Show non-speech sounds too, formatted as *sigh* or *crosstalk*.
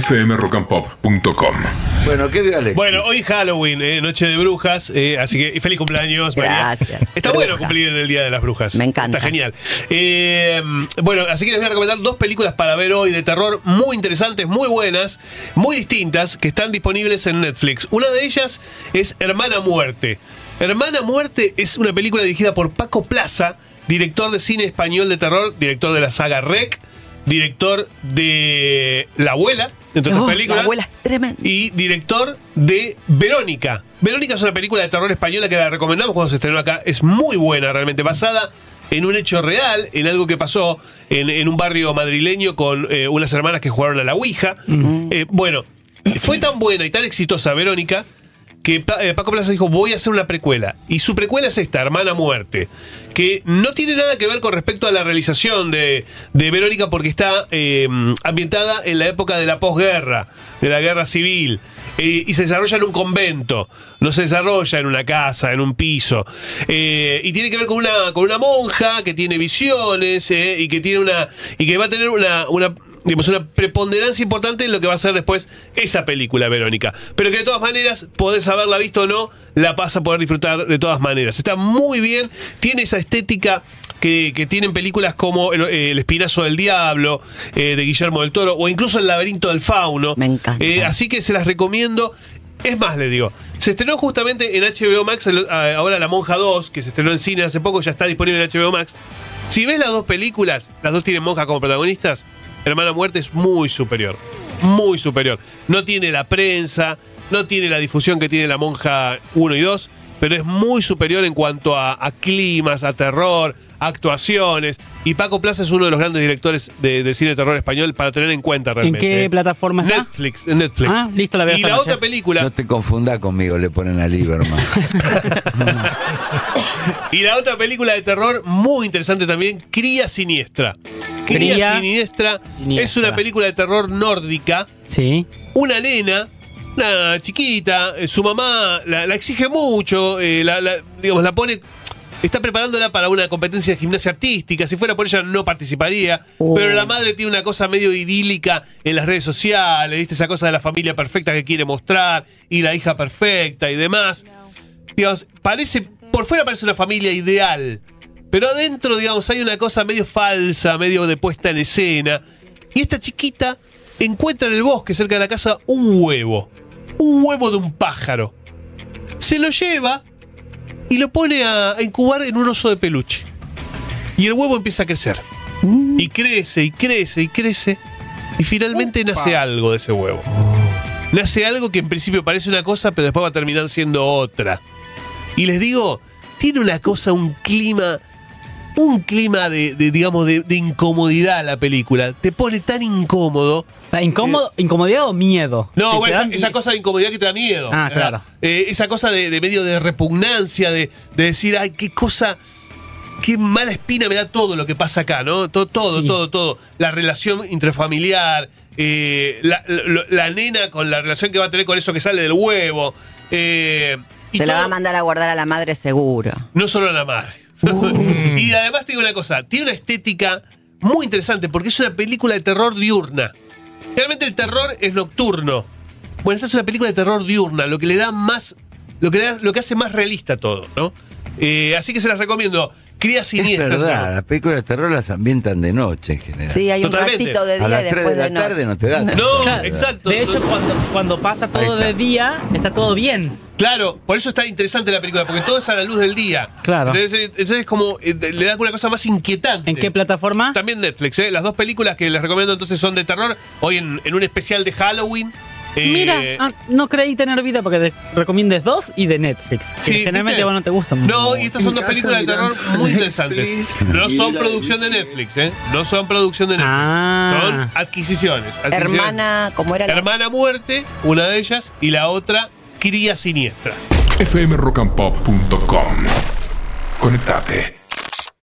fmrockandpop.com. Bueno, ¿qué vio Alexis? Bueno, hoy es Halloween, eh, Noche de Brujas, eh, así que feliz cumpleaños. María. Gracias. *laughs* Está Bruja. bueno cumplir en el Día de las Brujas. Me encanta. Está genial. Eh, bueno, así que les voy a recomendar dos películas para ver hoy de terror muy interesantes, muy buenas, muy distintas, que están disponibles en Netflix. Una de ellas es Hermana Muerte. Hermana Muerte es una película dirigida por Paco Plaza, director de cine español de terror, director de la saga Rec, director de La Abuela, entre otras películas. Y director de Verónica. Verónica es una película de terror española que la recomendamos cuando se estrenó acá. Es muy buena realmente, basada en un hecho real, en algo que pasó en, en un barrio madrileño con eh, unas hermanas que jugaron a la Ouija. Eh, bueno, fue tan buena y tan exitosa Verónica que eh, Paco Plaza dijo, voy a hacer una precuela. Y su precuela es esta, Hermana Muerte, que no tiene nada que ver con respecto a la realización de, de Verónica porque está eh, ambientada en la época de la posguerra, de la guerra civil. eh, y se desarrolla en un convento, no se desarrolla en una casa, en un piso. Y tiene que ver con una, con una monja que tiene visiones y que tiene una. y que va a tener una digamos, una preponderancia importante en lo que va a ser después esa película, Verónica. Pero que de todas maneras, podés haberla visto o no, la vas a poder disfrutar de todas maneras. Está muy bien, tiene esa estética que, que tienen películas como El, eh, El Espinazo del Diablo, eh, de Guillermo del Toro, o incluso El Laberinto del Fauno. Me encanta. Eh, así que se las recomiendo. Es más, le digo, se estrenó justamente en HBO Max, ahora La Monja 2, que se estrenó en cine hace poco, ya está disponible en HBO Max. Si ves las dos películas, las dos tienen monja como protagonistas, Hermana Muerte es muy superior. Muy superior. No tiene la prensa, no tiene la difusión que tiene La Monja 1 y 2, pero es muy superior en cuanto a, a climas, a terror, a actuaciones. Y Paco Plaza es uno de los grandes directores de, de cine de terror español para tener en cuenta ¿En realmente. qué ¿eh? plataforma está? Netflix, en Netflix. Ah, listo, la veo Y la otra película, No te confunda conmigo, le ponen a Lieberman. *laughs* y la otra película de terror muy interesante también, Cría Siniestra. Cría, Cría Siniestra, Siniestra. es una película de terror nórdica. Sí. Una nena, una chiquita, eh, su mamá la, la exige mucho, eh, la, la- digamos, la pone. Está preparándola para una competencia de gimnasia artística. Si fuera por ella, no participaría. Oh. Pero la madre tiene una cosa medio idílica en las redes sociales, ¿viste? Esa cosa de la familia perfecta que quiere mostrar y la hija perfecta y demás. Digamos, parece. Por fuera parece una familia ideal. Pero adentro, digamos, hay una cosa medio falsa, medio de puesta en escena. Y esta chiquita encuentra en el bosque, cerca de la casa, un huevo. Un huevo de un pájaro. Se lo lleva y lo pone a, incubar en un oso de peluche. Y el huevo empieza a crecer. Y crece, y crece, y crece. Y finalmente nace algo de ese huevo. Nace algo que en principio parece una cosa, pero después va a terminar siendo otra. Y les digo, tiene una cosa, un clima, un clima de, de, digamos, de, de incomodidad la película. Te pone tan incómodo. ¿La incómodo, ¿Incomodidad o miedo? No, bueno, esa, cosa de incomodidad que te da miedo. Ah, claro. Eh, esa cosa de, de medio de repugnancia, de, de decir, ay, qué cosa, qué mala espina me da todo lo que pasa acá, ¿no? Todo, todo, Sí. todo, todo. La relación intrafamiliar, eh, la, la- la nena con la relación que va a tener con eso que sale del huevo. eh, y Se la va a mandar a guardar a la madre seguro. no solo a la madre. Y además te digo una cosa, tiene una estética muy interesante porque es una película de terror diurna. Realmente el terror es nocturno. Bueno, esta es una película de terror diurna, lo que le da más, lo que lo que hace más realista todo, ¿no? Eh, así que se las recomiendo. Cría Es siniestra. verdad, las películas de terror las ambientan de noche en general. Sí, hay un ratito de a día las y 3 después de de, la tarde no te da. No, Claro. exacto. De hecho, cuando, cuando pasa todo de día, está todo bien. Claro, por eso está interesante la película, porque todo es a la luz del día. Claro. Entonces, eh, entonces es como, eh, le da una cosa más inquietante. ¿En qué plataforma? También Netflix, ¿eh? Las dos películas que les recomiendo entonces son de terror. Hoy en, en un especial de Halloween. Eh, Mira, ah, no creí tener vida porque te recomiendes dos y de Netflix. que sí, generalmente ¿viste? vos no te gustan. No, y estas son dos películas de terror muy interesantes. No son producción de Netflix, ¿eh? No son producción de Netflix. Ah. Son adquisiciones. adquisiciones. Hermana, ¿cómo era la Hermana Muerte, una de ellas, y la otra, Cría Siniestra. fmrockandpop.com. Conectate.